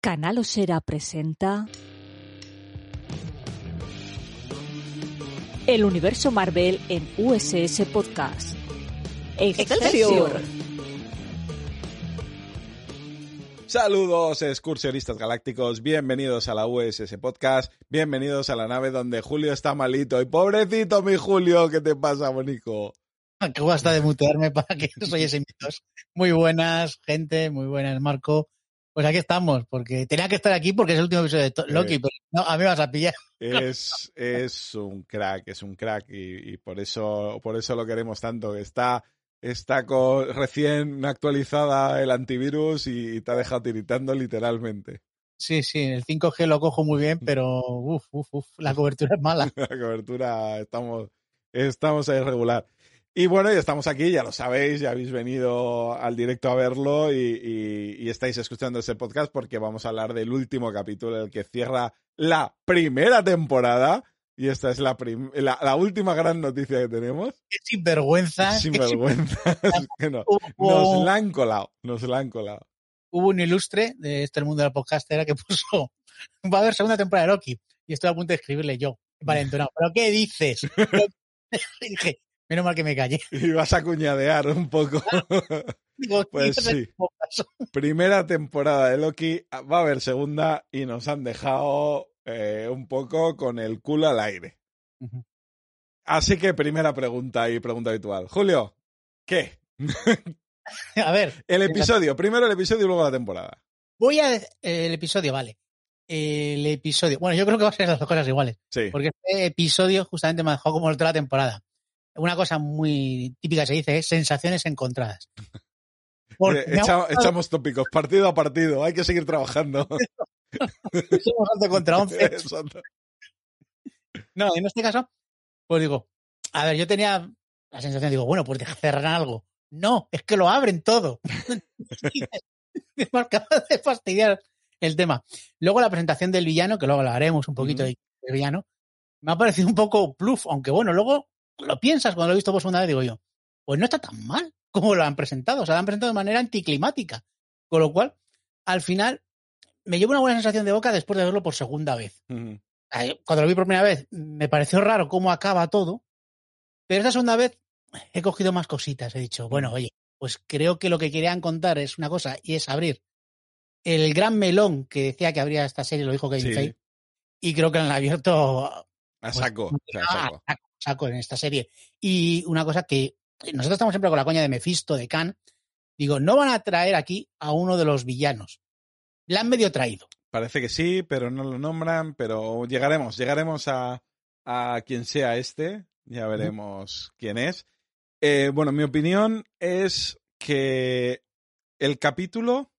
Canal Osera presenta El universo Marvel en USS Podcast. ¡Excelsior! Saludos, excursionistas galácticos. Bienvenidos a la USS Podcast. Bienvenidos a la nave donde Julio está malito. Y pobrecito mi Julio, ¿qué te pasa, bonico? Que basta de mutearme para que no soy ese Muy buenas, gente. Muy buenas, Marco. Pues aquí estamos, porque tenía que estar aquí porque es el último episodio de Loki, pero no, a mí vas a pillar. Es, es un crack, es un crack y, por eso por eso lo queremos tanto. Está está con, recién actualizada el antivirus y te ha dejado tiritando literalmente. Sí, sí, el 5G lo cojo muy bien, pero uf, uf, uf, la cobertura es mala. la cobertura estamos estamos ahí regular. Y bueno, ya estamos aquí, ya lo sabéis, ya habéis venido al directo a verlo y, estáis escuchando ese podcast porque vamos a hablar del último capítulo, el que cierra la primera temporada. Y esta es la, la, última gran noticia que tenemos. Qué sinvergüenza. Sinvergüenza. nos la han colado, nos la han colado. Hubo un ilustre de este mundo del podcastera que puso, va a haber segunda temporada de Loki. Y estoy a punto de escribirle yo, entonado. ¿pero qué dices? dije, Menos mal que me callé. Y vas a cuñadear un poco. pues sí. Primera temporada de Loki, va a haber segunda y nos han dejado eh, un poco con el culo al aire. Así que primera pregunta y pregunta habitual. Julio, ¿qué? a ver. El episodio, primero el episodio y luego la temporada. Voy a... El episodio, vale. El episodio. Bueno, yo creo que va a ser las dos cosas iguales. Sí. Porque este episodio justamente me dejado como de la temporada una cosa muy típica se dice es sensaciones encontradas. echamos, tópicos, partido a partido, hay que seguir trabajando. Somos 11 contra 11. No, en este caso, pues digo, a ver, yo tenía la sensación, digo, bueno, pues cerrar algo. No, es que lo abren todo. me acaba de fastidiar el tema. Luego la presentación del villano, que luego hablaremos un poquito del villano, me ha parecido un poco pluf, aunque bueno, luego lo piensas cuando lo he visto por segunda vez, digo yo, pues no está tan mal como lo han presentado. O sea, lo han presentado de manera anticlimática. Con lo cual, al final, me llevo una buena sensación de boca después de verlo por segunda vez. Cuando lo vi por primera vez, me pareció raro cómo acaba todo. Pero esta segunda vez he cogido más cositas. He dicho, bueno, oye, pues creo que lo que querían contar es una cosa y es abrir el gran melón que decía que habría esta serie, lo dijo Kevin sí. Y creo que han abierto a pues, a saco saco en esta serie. Y una cosa que nosotros estamos siempre con la coña de Mephisto, de Khan. Digo, no van a traer aquí a uno de los villanos. La han medio traído. Parece que sí, pero no lo nombran, pero llegaremos, llegaremos a, a quien sea este, ya veremos quién es. Eh, bueno, mi opinión es que el capítulo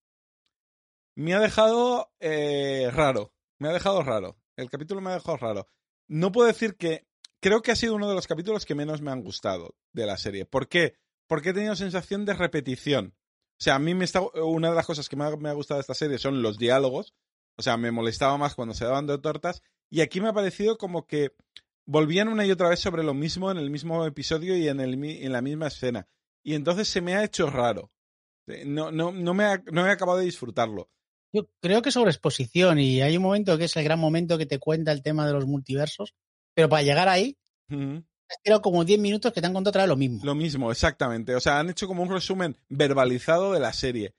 me ha dejado eh, raro, me ha dejado raro. El capítulo me ha dejado raro. No puedo decir que creo que ha sido uno de los capítulos que menos me han gustado de la serie. ¿Por qué? Porque he tenido sensación de repetición. O sea, a mí me está, una de las cosas que más me ha gustado de esta serie son los diálogos. O sea, me molestaba más cuando se daban de tortas. Y aquí me ha parecido como que volvían una y otra vez sobre lo mismo en el mismo episodio y en, el, la misma escena. Y entonces se me ha hecho raro. No, no, no, me, no he acabado de disfrutarlo. Yo creo que sobre exposición y hay un momento que es el gran momento que te cuenta el tema de los multiversos pero para llegar ahí, uh como 10 minutos que te han contado otra vez lo mismo. Lo mismo, exactamente. O sea, han hecho como un resumen verbalizado de la serie.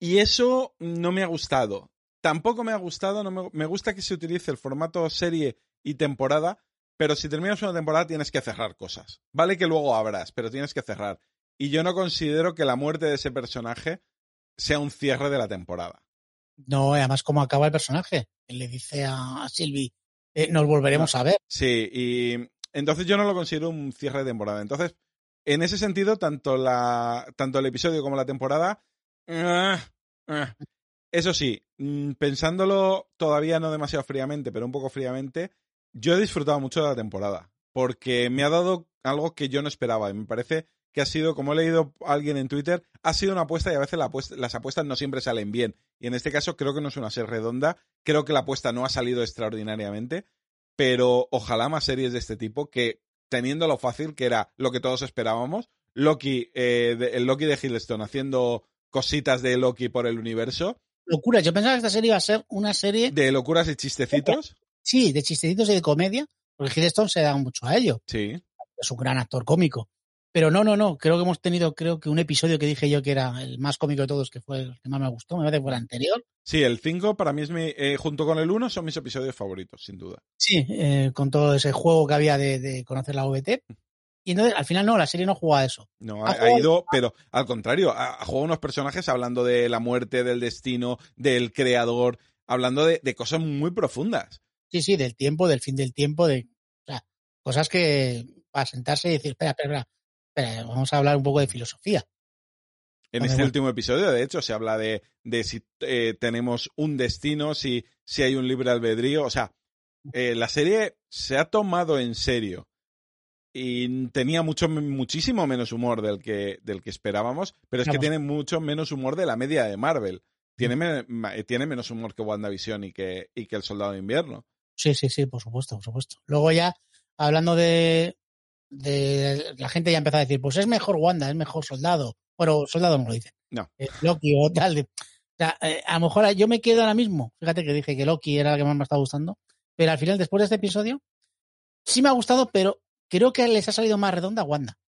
Y eso no me ha gustado. Tampoco me ha gustado, no me, me gusta que se utilice el formato serie y temporada, pero si terminas una temporada tienes que cerrar cosas. Vale que luego abras, pero tienes que cerrar. Y yo no considero que la muerte de ese personaje sea un cierre de la temporada. No, además, ¿cómo acaba el personaje? Él le dice a Sylvie, eh, nos volveremos a ver. Sí, y entonces yo no lo considero un cierre de temporada. Entonces, en ese sentido, tanto, la, tanto el episodio como la temporada. Ah, ah. Eso sí, mm, pensándolo todavía no demasiado fríamente, pero un poco fríamente, yo he disfrutado mucho de la temporada, porque me ha dado algo que yo no esperaba. Y me parece que ha sido, como he leído alguien en Twitter, ha sido una apuesta y a veces la apuesta- las apuestas no siempre salen bien. Y en este caso creo que no es una serie redonda, creo que la apuesta no ha salido extraordinariamente, pero ojalá más series de este tipo que, teniendo lo fácil, que era lo que todos esperábamos, Loki, eh, de- el Loki de Hiddleston haciendo cositas de Loki por el universo, Locura. Yo pensaba que esta serie iba a ser una serie, de locuras y chistecitos. sí, de chistecitos y de comedia, porque Hiddleston se da mucho a ello. Sí. Es un gran actor cómico. Pero no, no, no. Creo que hemos tenido, creo que un episodio que dije yo que era el más cómico de todos, que fue el que más me gustó, me parece que fue el anterior. Sí, el 5 para mí es mi, eh, junto con el 1 son mis episodios favoritos, sin duda. Sí, eh, con todo ese juego que había de, de conocer la VT. Y entonces, al final no, la serie no juega a eso. No, Ha ha, ha jugado- ido, pero al contrario, ha, ha jugado unos personajes hablando de la muerte, del destino, del creador, hablando de, de cosas muy profundas. Sí, sí, del tiempo, del fin del tiempo, de o sea, cosas que para sentarse y decir, espera, espera, espera, espera, vamos a hablar un poco de filosofía. En este bueno. último episodio, de hecho, se habla de, de si eh, tenemos un destino, si, si hay un libre albedrío. O sea, eh, la serie se ha tomado en serio y tenía mucho, muchísimo menos humor del que, del que esperábamos, pero es que tiene mucho menos humor de la media de Marvel. Tiene, me- ma- tiene menos humor que WandaVision y que, y que El Soldado de Invierno. Sí, sí, sí, por supuesto, por supuesto. Luego ya, hablando de, de la gente ya empezó a decir, pues es mejor Wanda, es mejor Soldado. Bueno, Soldado no lo dicen. No. Eh, Loki o tal. o sea, eh, a lo mejor yo me quedo ahora mismo. Fíjate que dije que Loki era la que más me estaba gustando. Pero al final, después de este episodio, sí me ha gustado, pero creo que les ha salido más redonda a Wanda.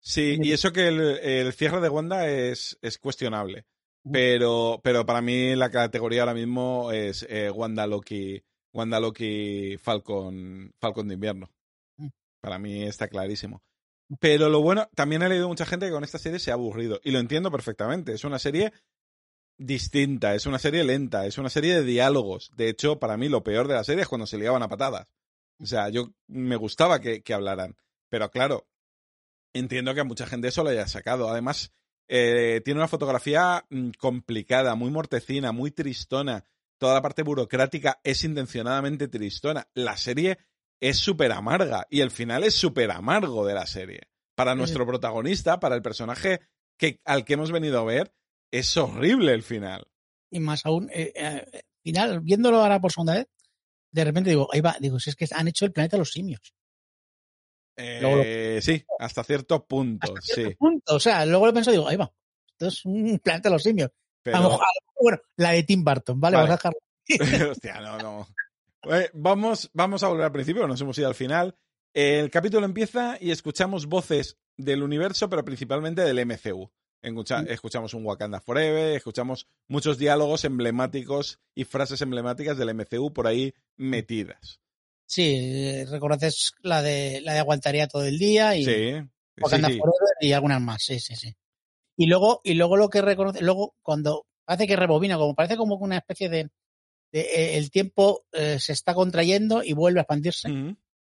Sí, y eso que el, el cierre de Wanda es, es cuestionable. Pero, pero para mí la categoría ahora mismo es eh, Wanda Loki, Wanda Loki Falcon, Falcon de invierno. Para mí está clarísimo. Pero lo bueno, también he leído mucha gente que con esta serie se ha aburrido. Y lo entiendo perfectamente. Es una serie distinta, es una serie lenta, es una serie de diálogos. De hecho, para mí lo peor de la serie es cuando se liaban a patadas. O sea, yo me gustaba que, que hablaran. Pero claro, entiendo que a mucha gente eso lo haya sacado. Además, eh, tiene una fotografía mm, complicada, muy mortecina, muy tristona. Toda la parte burocrática es intencionadamente tristona. La serie es súper amarga y el final es súper amargo de la serie. Para nuestro protagonista, para el personaje que, al que hemos venido a ver, es horrible el final. Y más aún, eh, eh, al final, viéndolo ahora por segunda vez, de repente digo, ahí va, digo, si es que han hecho el planeta de los simios. Luego Eh, sí, hasta cierto punto, Hasta cierto sí. punto. O sea, luego lo pienso y digo, ahí va, esto es un planeta de los simios. Pero... A lo mejor, a lo mejor, bueno, la de Tim Burton, ¿vale? Vale. Vamos a dejarlo. Hostia, no, no. Eh, Vamos, vamos a volver al principio, nos hemos ido al final. El capítulo empieza y escuchamos voces del universo, pero principalmente del MCU. Escucha- Mm. escuchamos un Wakanda Forever, escuchamos muchos diálogos emblemáticos y frases emblemáticas del MCU por ahí metidas. Sí, reconoces la de la de aguantaría todo el día y Sí, Wakanda sí. Forever y algunas más, sí, sí, sí. Y luego, y luego lo que reconoce, luego cuando parece que rebobina, como parece como una especie de, de, eh, el tiempo eh, se está contrayendo y vuelve a expandirse.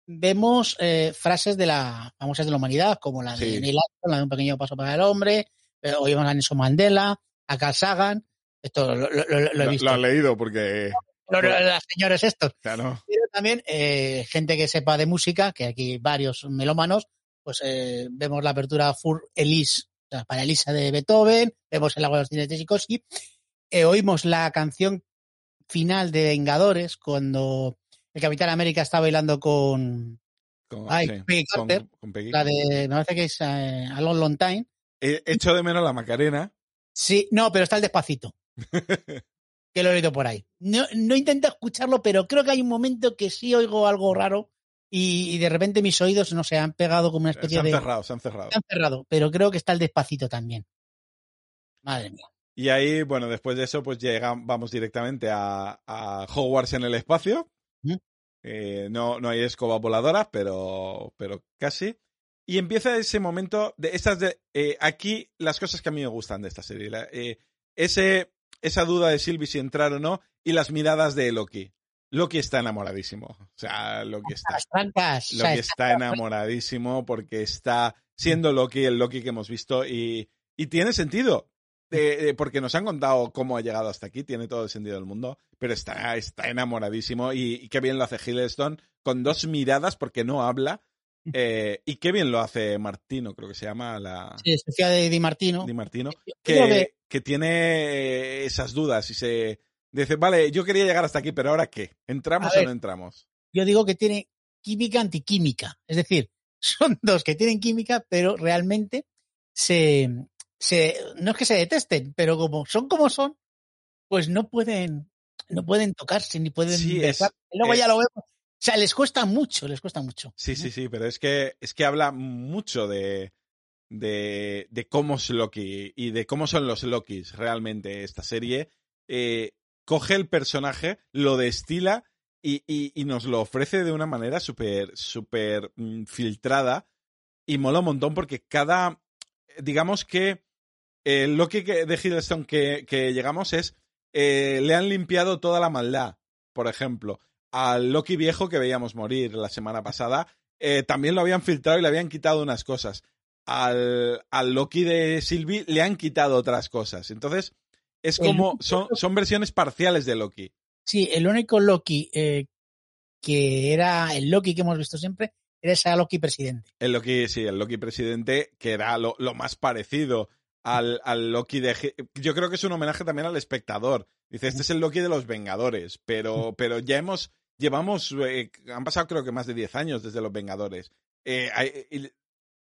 Vemos eh, frases de la famosas de la humanidad, como la de. Neil Armstrong, la de un pequeño paso para el hombre, eh, oímos a Nelson Mandela, a Carl Sagan, esto lo, lo- lo- lo he visto. lo has leído porque. Lo- lo- los señores estos. No. Pero también eh, gente que sepa de música, que aquí varios melómanos, pues eh, vemos la apertura Fur Elise, o sea, para Elisa de Beethoven, vemos el agua de los cines de Tchaikovsky, eh, oímos la canción final de Vengadores cuando el Capitán América está bailando con Con, Ay, sí, Peggy Carter, con Peggy. la de, me parece que es eh, A Long Long Time. He hecho de menos la Macarena. Sí, no, pero está el despacito. que lo he oído por ahí. No, no intento escucharlo, pero creo que hay un momento que sí oigo algo raro y, y de repente mis oídos no se han pegado como una Se especie han de. cerrado, se han cerrado. Se han cerrado, pero creo que está el despacito también. Madre mía. Y ahí, bueno, después de eso, pues llega, vamos directamente a, a Hogwarts en el espacio. Eh, no, no hay escobas voladoras, pero, pero casi. Y empieza ese momento de estas de. eh, aquí las cosas que a mí me gustan de esta serie. la- eh, ese, esa duda de Sylvie si entrar o no, y las miradas de Loki. Loki está enamoradísimo. O sea, Loki está. Las Loki está enamoradísimo porque está siendo Loki el Loki que hemos visto y, y tiene sentido. Porque nos han contado cómo ha llegado hasta aquí, tiene todo el sentido del mundo, pero está, está enamoradísimo y, y qué bien lo hace Hiddleston con dos miradas porque no habla. Eh, y qué bien lo hace Martino, creo que se llama la. Sí, Sofía de Di Martino. Di Martino, que, que- que tiene esas dudas y se dice, vale, yo quería llegar hasta aquí, pero ahora qué, ¿entramos ver. o no entramos? Yo digo que tiene química antiquímica. Es decir, son dos que tienen química, pero realmente se, se no es que se detesten, pero como son como son, pues no pueden, no pueden tocarse ni pueden Sí, es-. Luego ya lo vemos. O sea, les cuesta mucho, les cuesta mucho. Sí, sí, sí, pero es que, es que habla mucho de, de, de cómo es Loki y de cómo son los Lokis realmente esta serie. Eh, coge el personaje, lo destila y, y- y nos lo ofrece de una manera súper, súper mm, filtrada y mola un montón porque cada, digamos que el Loki que- de Hiddleston que, que llegamos es, eh, le han limpiado toda la maldad, por ejemplo. Al Loki viejo que veíamos morir la semana pasada, eh, también lo habían filtrado y le habían quitado unas cosas. Al, al Loki de Sylvie le han quitado otras cosas. Entonces, es como, son, son versiones parciales de Loki. Sí, el único Loki eh, que era el Loki que hemos visto siempre era ese Loki presidente. El Loki, sí, el Loki presidente, que era lo, lo más parecido al, al Loki de... Yo creo que es un homenaje también al espectador. Dice, este es el Loki de los Vengadores, pero, pero ya hemos... Llevamos... eh, han pasado creo que más de 10 años desde los Vengadores. Eh, el,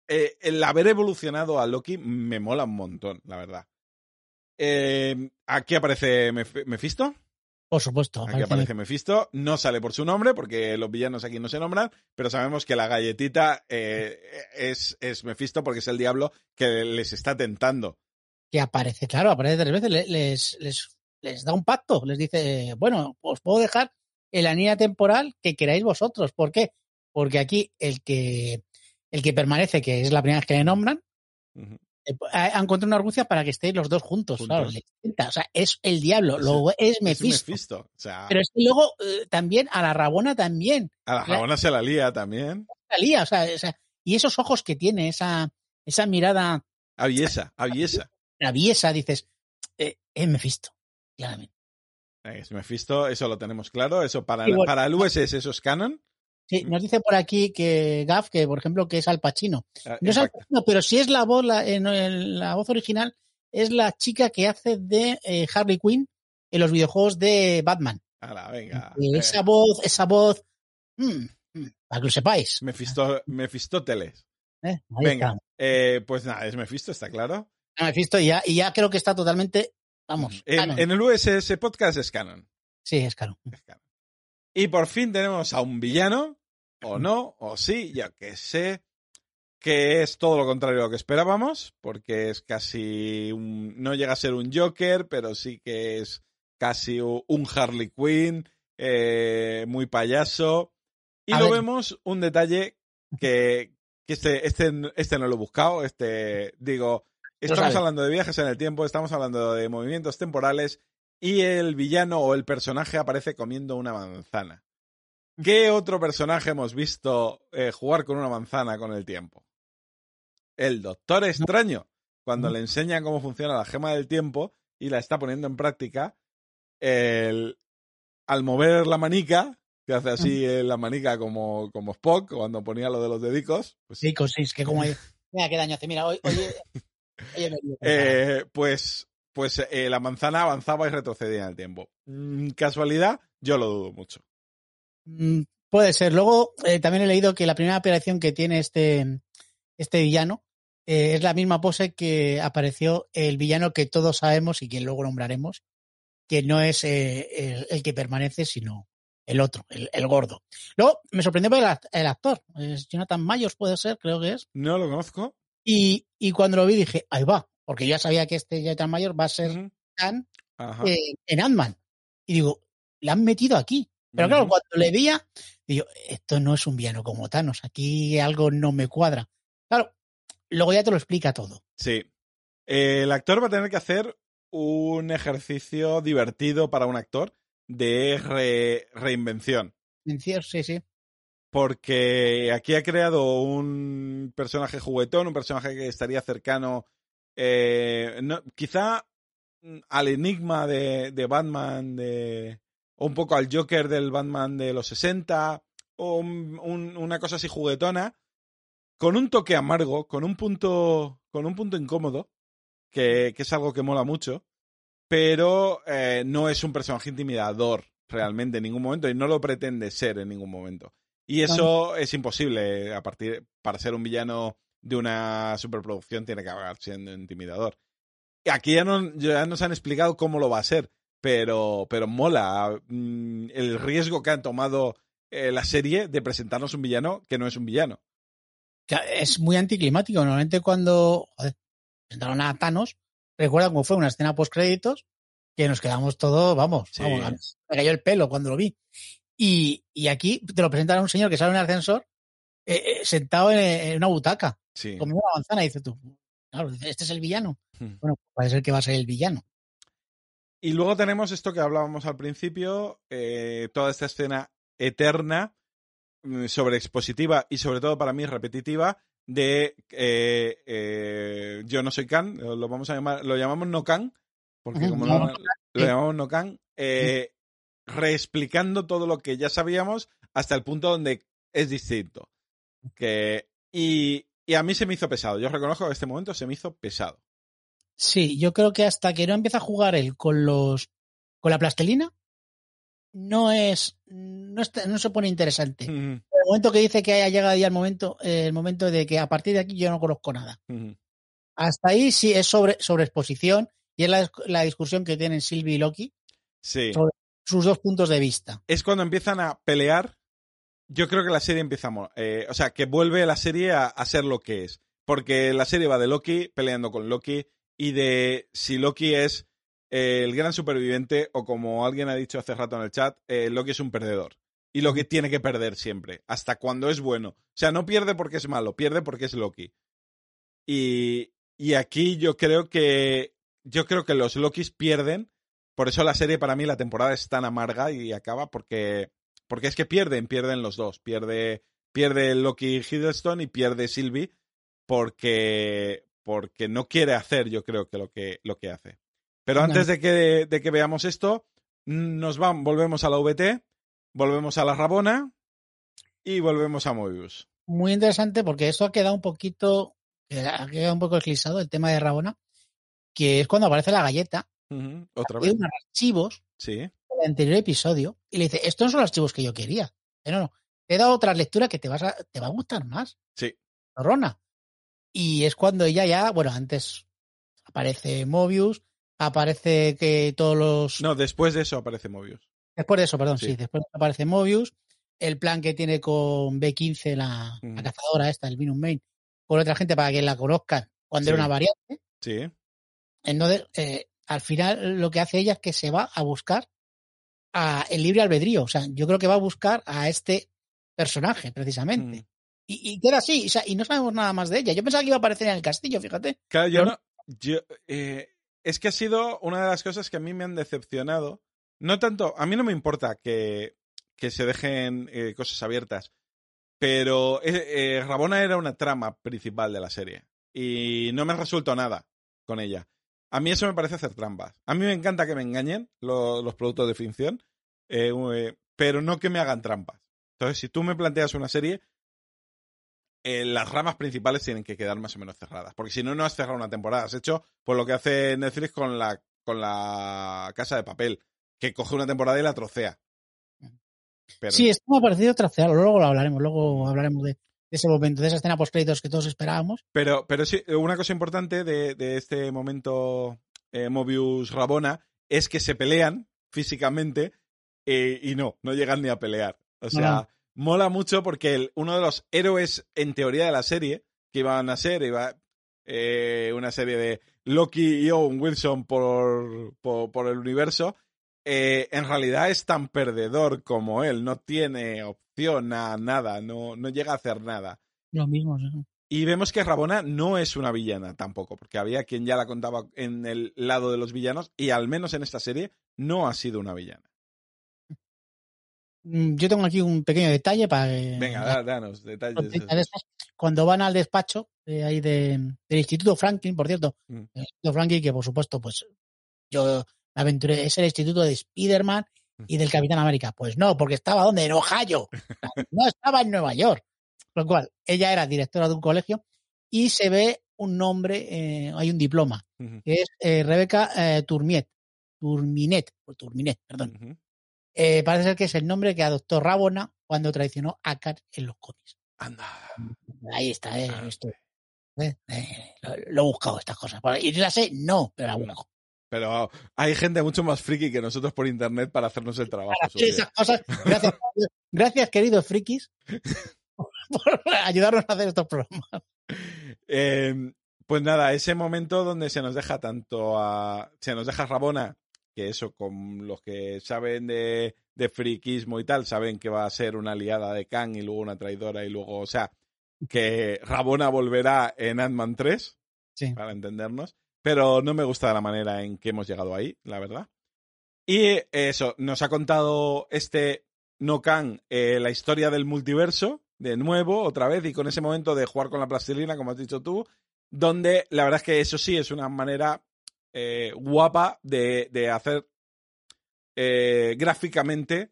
eh, el haber evolucionado a Loki me mola un montón, la verdad. Eh, aquí aparece Mef- Mephisto. Por supuesto. Aquí aparece- aparece Mephisto, no sale por su nombre porque los villanos aquí no se nombran, pero sabemos que la galletita eh, es, es Mephisto porque es el diablo que les está tentando. que aparece, claro, aparece tres veces, le- les, les, les da un pacto, les dice, bueno, os puedo dejar en la línea temporal que queráis vosotros. ¿Por qué? Porque aquí el que, el que permanece, que es la primera vez que le nombran, ha encontrado una argucia para que estéis los dos juntos. Juntos. Claro, o sea, es el diablo, Es luego es Es Mephisto. Mephisto. O sea, Pero es que luego eh, también a la Rabona también a la Rabona se la lía también. salía, o sea, o sea, y esos ojos que tiene, esa, esa mirada Aviesa, aviesa. traviesa, dices, eh, es Mephisto, claramente. Es Mephisto, eso lo tenemos claro. Eso para, bueno, para el USS eso es canon. Sí, nos dice por aquí que Gaff, que por ejemplo, que es Al Pacino. Eh, No es Al. Pacino, pero sí es la voz, la, en, en la voz original, es la chica que hace de eh, Harley Quinn en los videojuegos de Batman. Ala, venga. Y eh, esa voz, esa voz, mm, mm, para que lo sepáis. Mefisto- Mefistóteles. ¿eh? Venga. pues nada, es Mephisto, está claro. Ah, Mephisto, y ya, y ya creo que está totalmente, vamos, En, canon. en el USS Podcast es canon. sí, es caro. Es canon. Y por fin tenemos a un villano, o no, o sí, ya que sé, que es todo lo contrario a lo que esperábamos, porque es casi un, no llega a ser un Joker, pero sí que es casi un Harley Quinn, eh, muy payaso. Y A lo ver. vemos un detalle que, que este, este, este no lo he buscado, este, digo, estamos hablando de viajes en el tiempo, estamos hablando de movimientos temporales y el villano o el personaje aparece comiendo una manzana. ¿Qué otro personaje hemos visto eh, jugar con una manzana con el tiempo? El Doctor Extraño, cuando le enseñan cómo funciona la gema del tiempo y la está poniendo en práctica, el- al mover la manica, que hace así eh, la manica como, como Spock cuando ponía lo de los dedicos, pues, Sí, con seis, que como Mira qué daño hace. Mira, hoy, lío. eh, pues, pues eh, la manzana avanzaba y retrocedía en el tiempo. Mm, ¿Casualidad? Yo lo dudo mucho. Mm, Puede ser. Luego, eh, también he leído que la primera operación que tiene este, este villano eh, es la misma pose que apareció el villano que todos sabemos y que luego nombraremos, que no es el, el que permanece, sino el otro, el, el gordo. Luego, me sorprendió ver el, act- el actor, es Jonathan Mayors puede ser, creo que es. No lo conozco. Y, y cuando lo vi dije, ahí va, porque yo ya sabía que este Jonathan Mayors va a ser Ajá. eh, en Ant-Man. Y digo, la han metido aquí. Pero claro, cuando le veía, digo, esto no es un villano como Thanos, aquí algo no me cuadra. Claro, luego ya te lo explica todo. Sí. Eh, el actor va a tener que hacer un ejercicio divertido para un actor de re- reinvención. Sí, sí. Porque aquí ha creado un personaje juguetón, un personaje que estaría cercano. Eh, no- quizá mm, al enigma de, de Batman, de, o un poco al Joker del Batman de los 60, o un- un- una cosa así juguetona, con un toque amargo, con un punto, con un punto incómodo, que, que es algo que mola mucho, pero eh, no es un personaje intimidador realmente en ningún momento y no lo pretende ser en ningún momento. Y eso es imposible a partir para ser un villano de una superproducción tiene que acabar siendo intimidador. Y aquí ya, no, ya nos han explicado cómo lo va a ser, pero, pero mola mm, el riesgo que han tomado eh, la serie de presentarnos un villano que no es un villano. es muy anticlimático. Normalmente cuando joder, presentaron a Thanos, recuerda cómo fue una escena post créditos que nos quedamos todos, vamos, Sí. vamos, me cayó el pelo cuando lo vi. Y, y aquí te lo presentan a un señor que sale en el ascensor eh, eh, sentado en, en una butaca, Sí. una manzana, dices tú, claro, este es el villano. Hmm. Bueno, parece ser que va a ser el villano. Y luego tenemos esto que hablábamos al principio, eh, toda esta escena eterna, mm, sobre expositiva y sobre todo para mí repetitiva, de eh, eh, yo no soy Khan, lo vamos a llamar, lo llamamos no Khan, porque como no, lo, no lo sí. llamamos no Khan, reexplicando todo lo que ya sabíamos hasta el punto donde es distinto. Que, y, y a mí se me hizo pesado, yo reconozco que este momento se me hizo pesado. Sí, yo creo que hasta que no empieza a jugar él con los con la plastelina, no es no, está- no se pone interesante. El momento que dice que haya llegado ya el momento, eh, el momento de que a partir de aquí yo no conozco nada. Hasta ahí sí es sobre, sobre exposición y es la, la discusión que tienen Sylvie y Loki, Sí. Sobre- sus dos puntos de vista. es cuando empiezan a pelear. Yo creo que la serie empieza a. eh, o sea, que vuelve la serie a, a ser lo que es. Porque la serie va de Loki peleando con Loki y de si Loki es eh, el gran superviviente o como alguien ha dicho hace rato en el chat, eh, Loki es un perdedor. Y Loki tiene que perder siempre, hasta cuando es bueno. O sea, no pierde porque es malo, pierde porque es Loki. Y, y aquí yo creo que. Yo creo que los Lokis pierden. Por eso la serie para mí la temporada es tan amarga y acaba porque. Porque es que pierden, pierden los dos. Pierde, pierde Loki Hiddleston y pierde Sylvie porque, porque no quiere hacer, yo creo que lo que, lo que hace. Pero antes de que, de que veamos esto, nos van, volvemos a la VT, volvemos a la Rabona y volvemos a Mobius. Muy interesante porque esto ha quedado un poquito, ha quedado un poco eclipsado el tema de Rabona, que es cuando aparece la galleta, Ujú, Otra hay vez. unos archivos Sí. Del anterior episodio y le dice, estos no son los archivos que yo quería. Pero no, te he dado otra lectura que te, vas a, te va a gustar más. Sí. Zorrona. Y es cuando ella ya, bueno, antes aparece Mobius, aparece que todos los... No, después de eso aparece Mobius. Después de eso, perdón, sí, Sí. después aparece Mobius, el plan que tiene con B15, la, cazadora esta, el Venom Main, con otra gente para que la conozcan cuando Sí. era una variante. Sí. Entonces, eh, al final lo que hace ella es que se va a buscar a el libre albedrío. O sea, yo creo que va a buscar a este personaje, precisamente. Mm. Y, y queda así, o sea, y no sabemos nada más de ella. Yo pensaba que iba a aparecer en el castillo, fíjate. Claro, yo Pero- no. yo, eh, es que ha sido una de las cosas que a mí me han decepcionado. No tanto. A mí no me importa que, que se dejen eh, cosas abiertas. Pero eh, eh, Rabona era una trama principal de la serie. Y no me ha resuelto nada con ella. A mí eso me parece hacer trampas. A mí me encanta que me engañen lo- los productos de ficción. eh, eh, pero no que me hagan trampas. Entonces, si tú me planteas una serie, eh, las ramas principales tienen que quedar más o menos cerradas. Porque si no, no has cerrado una temporada. Has hecho pues, lo que hace Netflix con la, con la casa de papel, que coge una temporada y la trocea. Pero, Sí, esto me ha parecido traceado. Luego lo hablaremos, luego hablaremos de ese momento, de esa escena post créditos que todos esperábamos. pero, pero sí, una cosa importante de, de este momento eh, Mobius Rabona es que se pelean físicamente eh, y no, no llegan ni a pelear. O sea, No. mola mucho porque el- uno de los héroes en teoría de la serie, que iban a ser, iba eh, una serie de Loki y Owen Wilson por, por, por el universo, eh, en realidad es tan perdedor como él, no tiene opción a nada, no, no llega a hacer nada. Lo mismo. sí. Y vemos que Rabona no es una villana tampoco, porque había quien ya la contaba en el lado de los villanos y al menos en esta serie no ha sido una villana. Mm, Yo tengo aquí un pequeño detalle para que- Venga, da- danos detalles. Cuando van al despacho de ahí de- del Instituto Franklin, por cierto, Mm. el Instituto Franklin, que por supuesto, pues yo me aventuré, es el instituto de Spider-Man y del Capitán América. Pues no, porque estaba donde? En Ohio. No estaba en Nueva York. Lo cual, ella era directora de un colegio y se ve un nombre, eh, hay un diploma, que es eh, Rebeca eh, Turmiet. Turminet, o Turminet, perdón. Eh, parece ser que es el nombre que adoptó Rabona cuando traicionó a Kat en los cómics. Anda. Ahí está, eh, Ah, esto. eh, eh, lo, lo he buscado, estas cosas. ¿Y la sé? No, pero la busco. Pero hay gente mucho más friki que nosotros por internet para hacernos el trabajo. Para hacer sucio. esas cosas. Gracias, gracias queridos frikis, por ayudarnos a hacer estos programas. Eh, pues nada, ese momento donde se nos deja tanto a. Se nos deja Rabona, que eso, con los que saben de, de friquismo y tal, saben que va a ser una aliada de Kang y luego una traidora y luego, o sea, que Rabona volverá en Ant-Man 3, Sí. para entendernos, pero no me gusta la manera en que hemos llegado ahí, la verdad. Y eso, nos ha contado este No Kang eh, la historia del multiverso, de nuevo, otra vez, y con ese momento de jugar con la plastilina, como has dicho tú, donde la verdad es que eso sí es una manera eh, guapa de, de hacer eh, gráficamente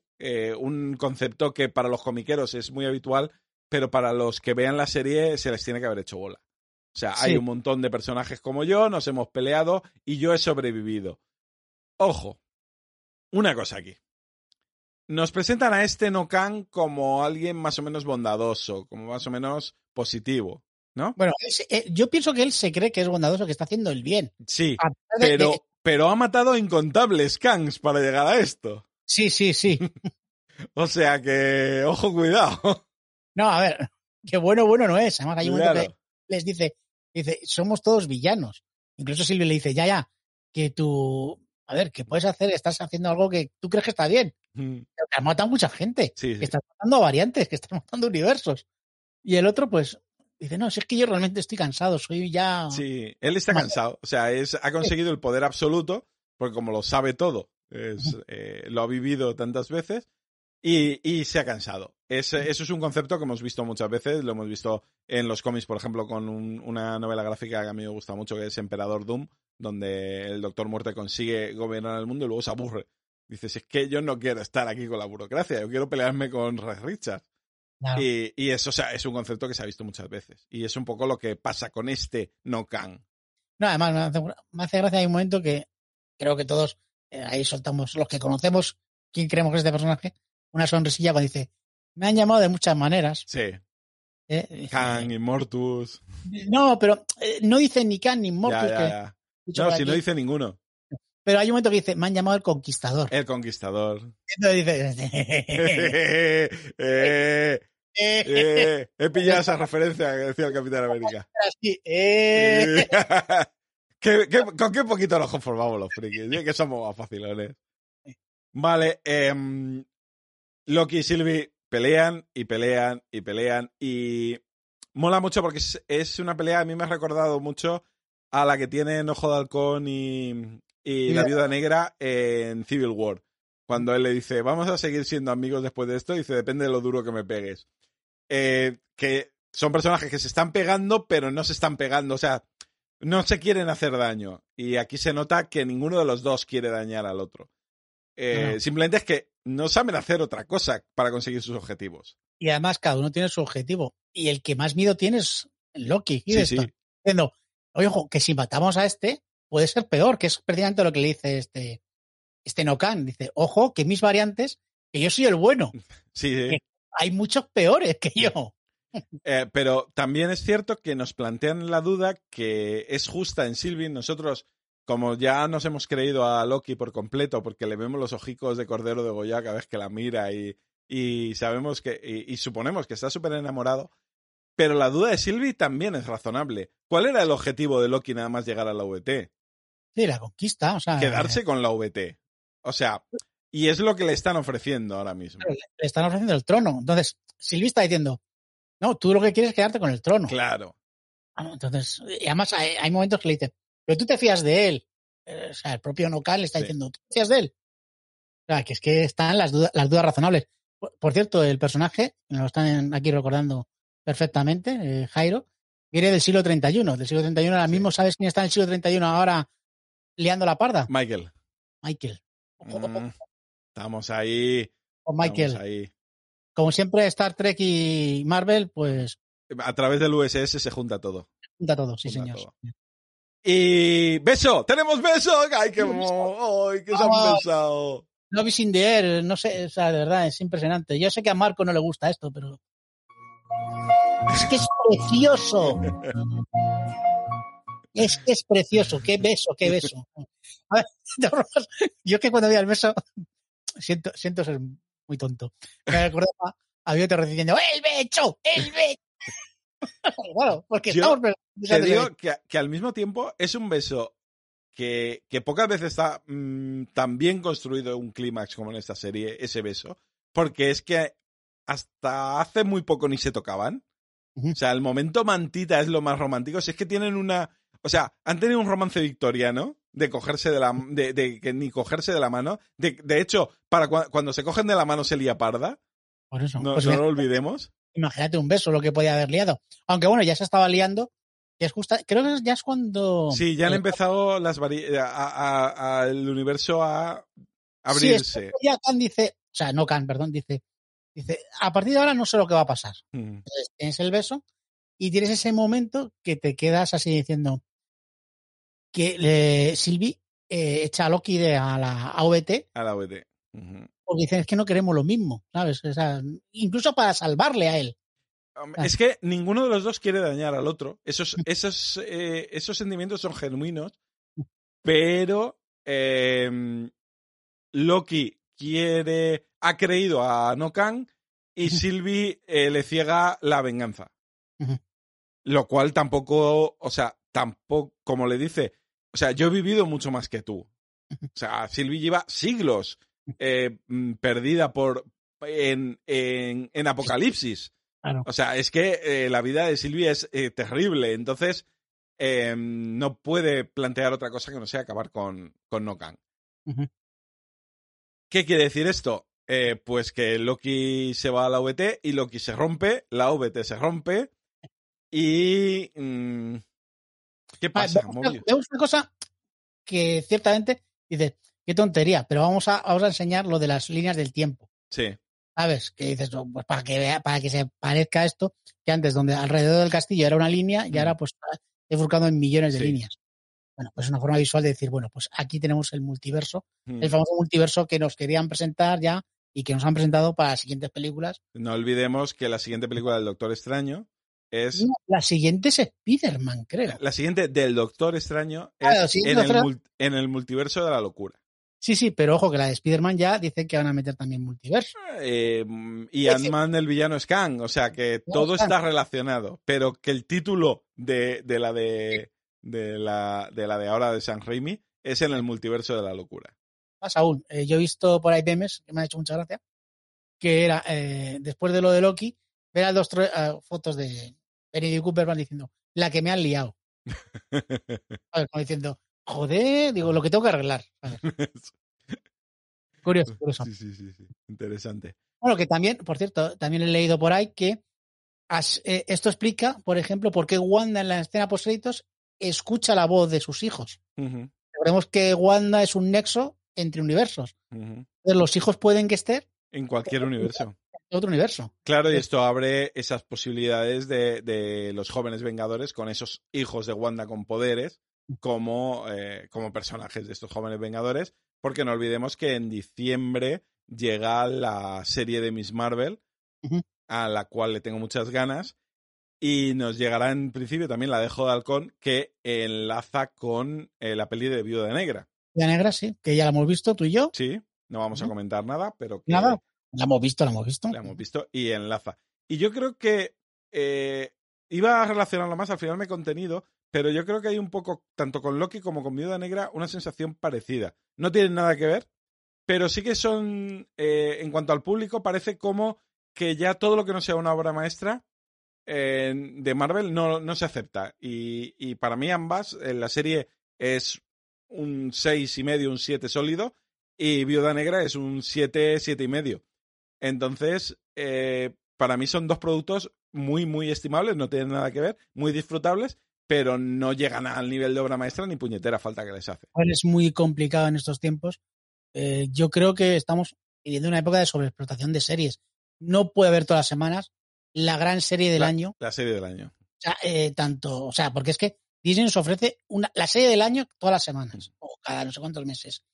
un concepto que para los comiqueros es muy habitual, pero para los que vean la serie se les tiene que haber hecho bola. O sea, hay un montón de personajes como yo, nos hemos peleado y yo he sobrevivido. Ojo, una cosa aquí. Nos presentan a este Nokan como alguien más o menos bondadoso, como más o menos positivo, ¿no? Bueno, eh, yo pienso que él se cree que es bondadoso, que está haciendo el bien. Sí, de- pero, de- pero ha matado incontables Kangs para llegar a esto. sí, sí, sí. O sea que, ojo, cuidado. No, a ver, qué bueno, bueno no es. Además, hay un momento que les dice, dice, somos todos villanos. Incluso Silvia le dice, ya, ya, que tú, a ver, que puedes hacer, estás haciendo algo que tú crees que está bien. Mm, Pero que has matado a mucha gente, Sí, que estás matando variantes, que estás matando universos. Y el otro, pues, dice, no, si es que yo realmente estoy cansado, soy ya... Sí, él está cansado. O sea, es, ha conseguido el poder absoluto, porque como lo sabe todo, es, eh, lo ha vivido tantas veces, y, y se ha cansado. Es- eso es un concepto que hemos visto muchas veces, lo hemos visto en los cómics, por ejemplo, con un- una novela gráfica que a mí me gusta mucho, que es Emperador Doom, donde el Doctor Muerte consigue gobernar el mundo y luego se aburre. Dices, es que yo no quiero estar aquí con la burocracia, yo quiero pelearme con. Claro. Y, y eso o sea, es un concepto que se ha visto muchas veces. Y es un poco lo que pasa con este no can. No, además me hace, me hace gracia, hay un momento que creo que todos eh, ahí soltamos, los que conocemos quién creemos que es este personaje, una sonrisilla cuando dice, me han llamado de muchas maneras. Sí, ¿eh? Dice, Kang, Immortus. No, pero eh, no dice ni Khan ni Mortus. Ya, ya, que ya. dicho No, si no dice ninguno. Pero hay un momento que dice, me han llamado el conquistador. El conquistador. Entonces dice, eh, eh, eh, he pillado esa referencia que decía el Capitán América. así, eh. ¿Qué- qué- con qué poquito nos conformamos los frikis? ¿eh? Que somos más facilones. Vale, em, Loki y Sylvie pelean y pelean y pelean y mola mucho porque es, es una pelea, a mí me ha recordado mucho a la que tienen Ojo de Halcón y, y la Viuda Negra en Civil War. Cuando él le dice, vamos a seguir siendo amigos después de esto, dice, depende de lo duro que me pegues. Eh, que son personajes que se están pegando, pero no se están pegando, o sea, no se quieren hacer daño. Y aquí se nota que ninguno de los dos quiere dañar al otro. Eh, No. Simplemente es que no saben hacer otra cosa para conseguir sus objetivos. Y además cada uno tiene su objetivo. Y el que más miedo tiene es Loki. Sí, sí. Hiddleston, Diciendo, oye, ojo, que si matamos a este, puede ser peor, que es precisamente lo que le dice este, este Nokan. Dice, ojo, que mis variantes, que yo soy el bueno. Sí, sí. Hay muchos peores que yo. Eh, pero también es cierto que nos plantean la duda que es justa en Sylvie. Nosotros, como ya nos hemos creído a Loki por completo, porque le vemos los ojicos de Cordero de Goya cada vez que la mira y, y sabemos que, y, y suponemos que está súper enamorado. Pero la duda de Sylvie también es razonable. ¿Cuál era el objetivo de Loki nada más llegar a la VT? Sí, la conquista, o sea, Quedarse con la VT. O sea, y es lo que le están ofreciendo ahora mismo. le están ofreciendo el trono. Entonces, Silvi está diciendo, no, tú lo que quieres es quedarte con el trono. Claro. Ah, Entonces, y además hay, hay momentos que le dicen, pero tú te fías de él. O sea, el propio Nocal le está Sí. diciendo, ¿tú te fías de él? O sea, que es que están las dudas, las dudas razonables. Por, por cierto, el personaje, me lo están aquí recordando perfectamente, eh, Jairo, viene del siglo 31. Del siglo 31 ahora Sí. mismo, ¿sabes quién está en el siglo 31 ahora liando la parda? Michael. Michael. Mm, estamos ahí. con Michael. estamos ahí. Como siempre, Star Trek y Marvel, pues A través del USS se junta todo. junta todo, sí, Junta señor. todo. Y beso, tenemos beso. Ay, qué mo- ay, que se han besado. Love is in the air, no sé, o sea, de verdad, es impresionante. Yo sé que a Marco no le gusta esto, pero. Es que es precioso. Es que es precioso. Qué beso, qué beso. A ver, yo que cuando veía el beso, siento, siento ser muy tonto. Me recordaba a Biote diciendo, ¡el beso! ¡El beso! Claro, porque Yo estamos Te digo que, que al mismo tiempo es un beso que, que pocas veces está mm, tan bien construido un clímax como en esta serie, ese beso, porque es que hasta hace muy poco ni se tocaban. O sea, el momento mantita es lo más romántico. Si es que tienen una. O sea, han tenido un romance victoriano de cogerse de la. de, de que ni cogerse de la mano. De, de hecho, para cua- cuando se cogen de la mano se lía parda. Por eso. No, Pues no lo olvidemos. Imagínate un beso lo que podía haber liado. Aunque bueno, ya se estaba liando. Y es justa, creo que ya es cuando. Sí, ya han eh, empezado las vari- a, a- a- el universo a abrirse. ya Khan dice, o sea, no Khan, perdón, dice, dice, a partir de ahora no sé lo que va a pasar. Mm. Entonces tienes el beso y tienes ese momento que te quedas así diciendo que eh, Sylvie eh, echa a Loki de, a la AVT A la OET. Ujú. Porque dicen es que no queremos lo mismo, ¿sabes? O sea, incluso para salvarle a él. Es que ninguno de los dos quiere dañar al otro. Esos, esos, eh, esos sentimientos son genuinos, pero eh, Loki quiere, ha creído a Nokan y Ujú. Sylvie eh, le ciega la venganza. Lo cual tampoco, o sea, tampoco, como le dice, o sea, yo he vivido mucho más que tú. O sea, Sylvie lleva siglos eh, mm, perdida por en, en, en Apocalipsis. Claro. O sea, es que eh, la vida de Sylvie es eh, terrible. Entonces, eh, no puede plantear otra cosa que no sea acabar con, con Nokan. ¿Qué quiere decir esto? Pues que Loki se va a la OVT y Loki se rompe, la OVT se rompe y... mm, ¿Qué Vale, pasa, vemos, Mobius? vemos una cosa que ciertamente dices, qué tontería, pero vamos a, vamos a enseñar lo de las líneas del tiempo. Sí, ¿Sabes? Que dices, no, pues para que vea, para que se parezca esto, que antes donde alrededor del castillo era una línea y Mm. ahora pues está en millones de Sí. líneas. Bueno, pues es una forma visual de decir, bueno, pues aquí tenemos el multiverso, Mm. el famoso multiverso que nos querían presentar ya y que nos han presentado para las siguientes películas. no olvidemos que la siguiente película del Doctor Extraño es... No, la siguiente es Spider-Man, creo. La siguiente del Doctor Extraño es el en el multiverso de la locura. Sí, sí, pero ojo que la de Spider-Man ya dicen que van a meter también multiverso. Eh, y. Ant-Man el villano es Kang, o sea que todo está relacionado, pero que el título de, de la de, de la de la de ahora de San Raimi es en el multiverso de la locura. Más aún, eh, yo he visto por ahí memes que me han hecho mucha gracia, que era, eh, después de lo de Loki, ver a dos fotos de Benedict Cooper van diciendo, la que me han liado. Como diciendo, joder, digo, lo que tengo que arreglar. Curioso, curioso. sí, sí, sí, sí, interesante. Bueno, que también, por cierto, también he leído por ahí que as- eh, esto explica, por ejemplo, por qué Wanda en la escena post escucha la voz de sus hijos. Recordemos que Wanda es un nexo entre universos. Entonces, los hijos pueden que estén En cualquier universo. en otro universo. Claro, y esto abre esas posibilidades de, de los jóvenes vengadores con esos hijos de Wanda con poderes como, eh, como personajes de estos jóvenes vengadores, porque no olvidemos que en diciembre llega la serie de Miss Marvel, Ujú. a la cual le tengo muchas ganas, y nos llegará en principio también la de de Halcón, que enlaza con eh, la peli de Viuda Negra. La negra, sí, que ya la hemos visto tú y yo. Sí, no vamos a Ujú. comentar nada, pero que Nada. La hemos visto, la hemos visto. la hemos visto y enlaza. Y yo creo que eh, iba a relacionarlo más, al final me he contenido, pero yo creo que hay un poco, tanto con Loki como con Viuda Negra, una sensación parecida. No tienen nada que ver, pero sí que son, eh, en cuanto al público, parece como que ya todo lo que no sea una obra maestra de Marvel no, no se acepta. Y, y para mí ambas, la serie es un seis y medio, un 7 sólido, y Viuda Negra es un 7, siete y medio. Entonces, eh, para mí son dos productos muy, muy estimables, no tienen nada que ver, muy disfrutables, pero no llegan al nivel de obra maestra ni puñetera falta que les hace. Es muy complicado en estos tiempos. Eh, yo creo que estamos viviendo una época de sobreexplotación de series. No puede haber todas las semanas la gran serie del la, año. La serie del año. O sea, eh, tanto, o sea, porque es que Disney nos ofrece una, la serie del año todas las semanas, o cada no sé cuántos meses.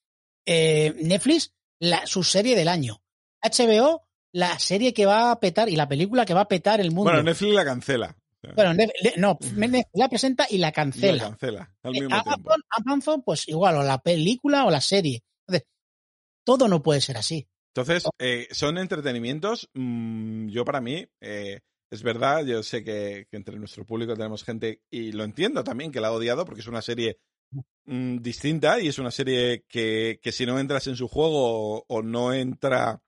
Eh, Netflix, la, su serie del año. HBO, la serie que va a petar y la película que va a petar el mundo. Bueno, Netflix la cancela. Bueno, no, Netflix la presenta y la cancela. La cancela al mismo Amazon, tiempo. Amazon, pues igual, o la película o la serie. Entonces, todo no puede ser así. Entonces, eh, son entretenimientos. Mmm, yo, para mí, eh, es verdad, yo sé que, que, entre nuestro público tenemos gente, y lo entiendo también, que la ha odiado porque es una serie mmm, distinta y es una serie que, que, si no entras en su juego o, o no entra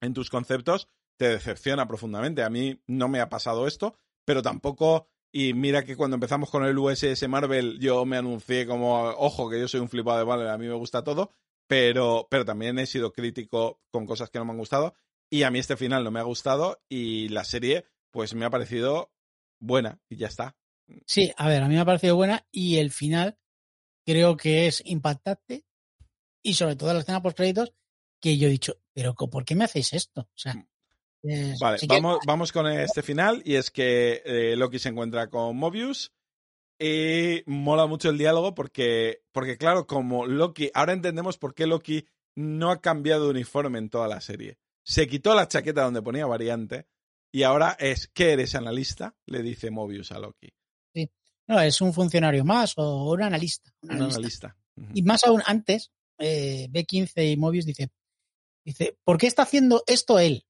en tus conceptos, te decepciona profundamente. A mí no me ha pasado esto, pero tampoco. Y mira que cuando empezamos con el USS Marvel, yo me anuncié como, ojo, que yo soy un flipado de Marvel, a mí me gusta todo, pero, pero también he sido crítico con cosas que no me han gustado. Y a mí este final no me ha gustado y la serie, pues me ha parecido buena y ya está. Sí, a ver, a mí me ha parecido buena y el final creo que es impactante y sobre todo la escena post créditos que yo he dicho, pero ¿por qué me hacéis esto? O sea, vale, sí vamos, que... vamos con este final y es que eh, Loki se encuentra con Mobius y mola mucho el diálogo porque, porque, claro, como Loki, ahora entendemos por qué Loki no ha cambiado de uniforme en toda la serie. Se quitó la chaqueta donde ponía variante y ahora es, ¿qué eres analista? Le dice Mobius a Loki. Sí, no, es un funcionario más o un analista. Un analista. Un analista. Uh -huh. Y más aún antes, eh, B15 y Mobius dice, dice, ¿por qué está haciendo esto él?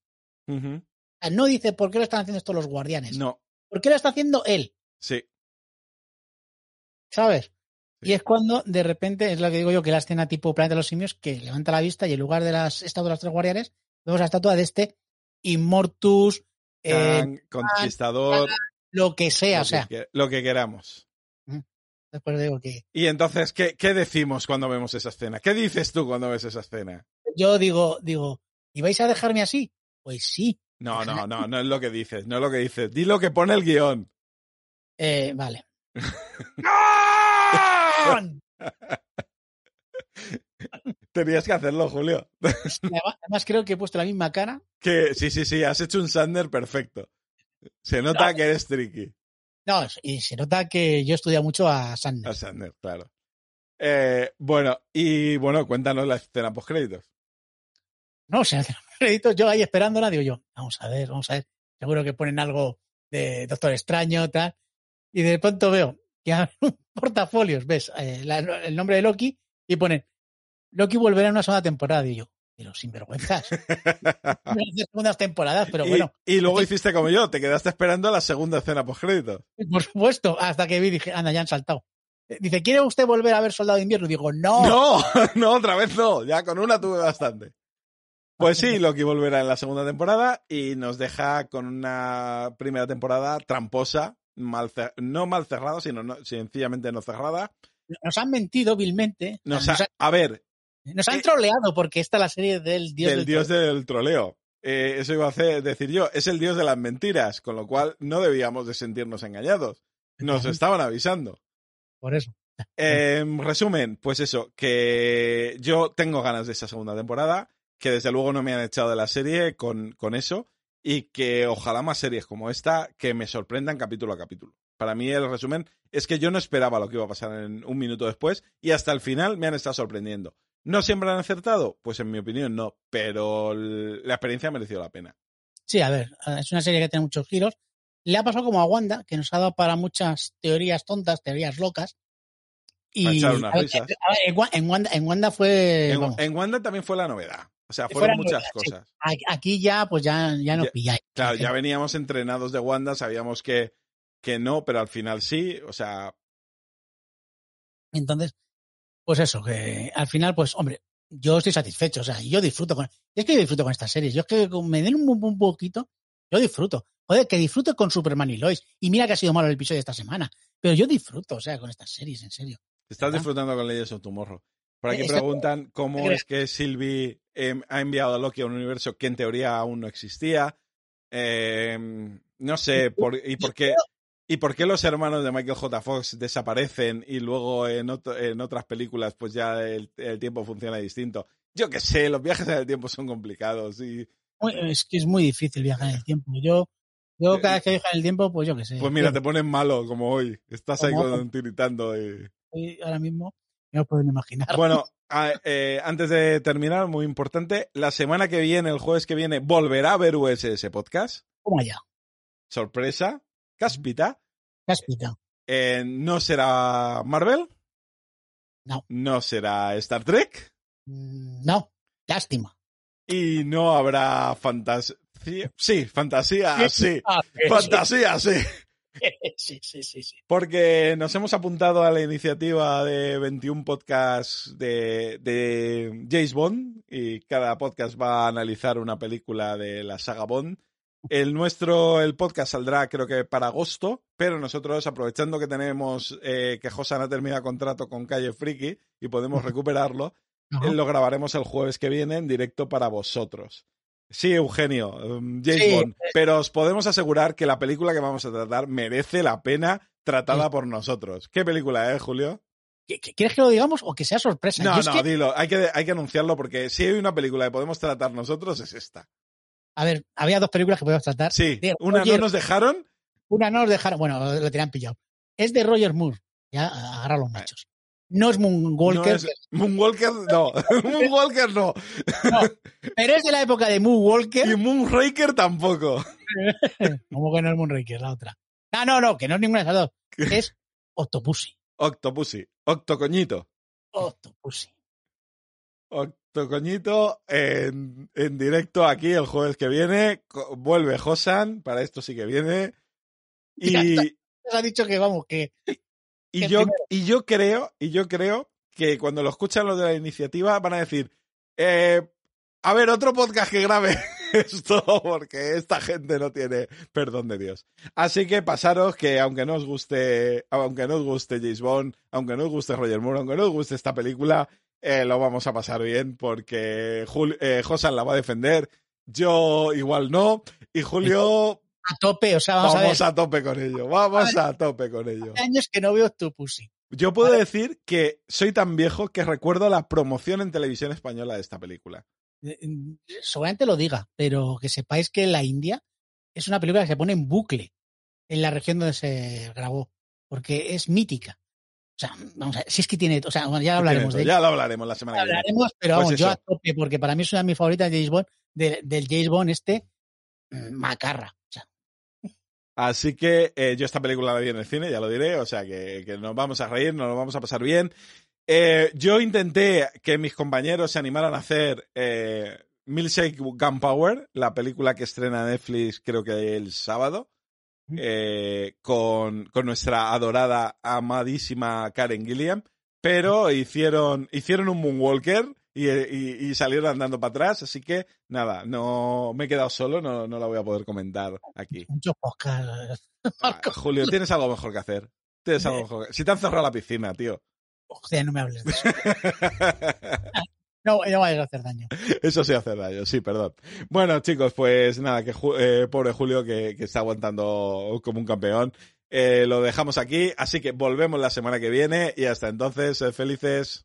Uh -huh. o sea, no dice por qué lo están haciendo esto los guardianes. No. ¿Por qué lo está haciendo él? Sí. ¿Sabes? Sí. Y es cuando de repente, es lo que digo yo, que la escena tipo Planeta de los Simios, que levanta la vista y en lugar de las estatuas de los tres guardianes, vemos la estatua de este Immortus, Kang, eh, Conquistador, lo que sea, lo o sea. Que, lo que queramos. Después digo que. Y entonces, ¿qué, ¿qué decimos cuando vemos esa escena? ¿Qué dices tú cuando ves esa escena? Yo digo, digo, ¿y vais a dejarme así? Pues sí. No, no, no, no es lo que dices, no es lo que dices. Di lo que pone el guion. Eh, vale. Tenías que hacerlo, Julio. Además, creo que he puesto la misma cara. Que sí, sí, sí, has hecho un Sander perfecto. Se nota no, que eres tricky. No, y se nota que yo he estudiado mucho a Sander. A Sander, claro. Eh, bueno, y bueno, cuéntanos la escena post créditos. No, o sea, créditos, yo ahí esperándola, digo yo, vamos a ver, vamos a ver. Seguro que ponen algo de Doctor Extraño, tal. Y de pronto veo que portafolios, ves eh, la, el nombre de Loki y ponen Loki volverá en una segunda temporada. Y yo, pero sin vergüenzas. segundas temporadas, pero bueno. Y, y luego hiciste como yo, te quedaste esperando a la segunda escena post crédito. Por supuesto, hasta que vi dije, anda, ya han saltado. Dice, ¿quiere usted volver a ver Soldado de Invierno? Digo, no. No, no, otra vez no. Ya con una tuve bastante. Pues sí, Loki volverá en la segunda temporada y nos deja con una primera temporada tramposa, mal no mal cerrada, sino no, sencillamente no cerrada. Nos han mentido vilmente. Nos ha, a ver. Nos han eh, troleado porque esta es la serie del dios del, del dios del troleo. Eh, eso iba a hacer, decir yo. Es el dios de las mentiras, con lo cual no debíamos de sentirnos engañados. Nos estaban avisando. Por eso. Eh, resumen, pues eso, que yo tengo ganas de esa segunda temporada que desde luego no me han echado de la serie con, con eso y que ojalá más series como esta que me sorprendan capítulo a capítulo. Para mí el resumen es que yo no esperaba lo que iba a pasar en un minuto después y hasta el final me han estado sorprendiendo. ¿No siempre han acertado? Pues en mi opinión no, pero la experiencia ha merecido la pena. Sí, a ver, es una serie que tiene muchos giros. Le ha pasado como a Wanda, que nos ha dado para muchas teorías tontas, teorías locas. Y a ver, risas. En, Wanda, en Wanda fue. En, en Wanda también fue la novedad. O sea, fueron muchas cosas. Sí. Aquí ya, pues ya, ya nos ya, pilláis. Claro, ya veníamos entrenados de Wanda, sabíamos que, que no, pero al final sí. O sea. Entonces, pues eso, que al final, pues, hombre, yo estoy satisfecho. O sea, yo disfruto con. Es que yo disfruto con estas series. Yo es que me den un, un poquito, yo disfruto. Joder, que disfruto con Superman y Lois. Y mira que ha sido malo el episodio de esta semana. Pero yo disfruto, o sea, con estas series, en serio. Estás ¿verdad? disfrutando con Leyes of Tomorrow. Por aquí preguntan cómo es que Sylvie eh, ha enviado a Loki a un universo que en teoría aún no existía. Eh, no sé, por, ¿y por qué? ¿Y por qué los hermanos de Michael J. Fox desaparecen y luego en, otro- en otras películas pues ya el, el tiempo funciona distinto? Yo qué sé, los viajes en el tiempo son complicados y Es que es muy difícil viajar en el tiempo. Yo, yo cada vez que viajo en el tiempo, pues yo qué sé. pues mira, te pones malo como hoy. Estás ahí Como- tiritando y... hoy ahora mismo no os pueden imaginar. Bueno, a- eh, antes de terminar, muy importante, la semana que viene, el jueves que viene, volverá a ver USS Podcast. Toma ya. Sorpresa, cáspita. Cáspita. Eh, no será Marvel. No. No será Star Trek. Mm, No, lástima. Y no habrá fantasía. Sí, fantasía, sí. Ah, Fantasía, sí. Sí, sí, sí, sí. Porque nos hemos apuntado a la iniciativa de 21 podcasts de, de James Bond y cada podcast va a analizar una película de la saga Bond. El nuestro, el podcast saldrá creo que para agosto, pero nosotros aprovechando que tenemos eh, que Josan ha terminado contrato con Calle Friki y podemos recuperarlo, lo grabaremos el jueves que viene en directo para vosotros. Sí, Eugenio, um, James Sí. Bond, pero os podemos asegurar que la película que vamos a tratar merece la pena tratada por nosotros. ¿Qué película es, Julio? ¿Qu- qu- ¿Quieres que lo digamos o que sea sorpresa? No, no, que- dilo, hay que, hay que anunciarlo porque si hay una película que podemos tratar nosotros es esta. A ver, había dos películas que podíamos tratar. Sí, De una no nos dejaron. Una no nos dejaron, bueno, lo tenían pillado. Es de Roger Moore. Ya, agarra los machos. No es Moonwalker, No es- Moonwalker, no. Moonwalker no. pero es de la época de Moonwalker. Y Moonraker tampoco. ¿Cómo que no es Moonraker? La otra. No, no, no, que no es ninguna de esas dos. Es Octopussy. Octopussy. Octocoñito. Octopussy. Octocoñito en, en directo aquí el jueves que viene. Vuelve Josan, para esto sí que viene. Ya Y, Nos ha dicho que vamos, que y yo, primero- y yo creo, y yo creo que cuando lo escuchan los de la iniciativa van a decir, eh, a ver, otro podcast que grabe esto, porque esta gente no tiene perdón de Dios. Así que pasaros que aunque no os guste, aunque no os guste James Bond, aunque no os guste Roger Moore, aunque no os guste esta película, eh, lo vamos a pasar bien porque Jul- eh, Josan la va a defender, yo igual no, y Julio a tope, o sea, vamos, vamos, a ver. a tope con ello, vamos a tope con ello. Hace años que no veo Octopussy. Yo puedo decir que soy tan viejo que recuerdo la promoción en televisión española de esta película. Eh, Seguramente lo diga, pero que sepáis que la India es una película que se pone en bucle en la región donde se grabó, porque es mítica. O sea, vamos a ver, si es que tiene, o sea, bueno, ya hablaremos de Ya lo hablaremos la semana que viene. hablaremos, pero Pues vamos, yo a tope, porque para mí es una de mis favoritas de James Bond, de- del James Bond este mm, macarra. Así que eh, yo esta película la vi en el cine, ya lo diré, o sea que, que nos vamos a reír, nos lo vamos a pasar bien. Eh, yo intenté que mis compañeros se animaran a hacer eh, Milkshake Gunpowder, la película que estrena Netflix creo que el sábado, eh, con, con nuestra adorada, amadísima Karen Gilliam, pero hicieron, hicieron un Moonwalker y, y- y salieron andando para atrás, así que nada, no me he quedado solo, no, no la voy a poder comentar aquí. muchos podcasts. Ah, Julio, tienes algo mejor que hacer. Tienes algo mejor que... Si te han cerrado la piscina, tío. Hostia, no me hables de eso. No, no vayas a hacer daño. Eso sí hace daño, sí, perdón. Bueno, chicos, pues nada, que eh, pobre Julio que, que está aguantando como un campeón. Eh, lo dejamos aquí, así que volvemos la semana que viene y hasta entonces, sed felices.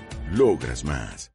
Logras más.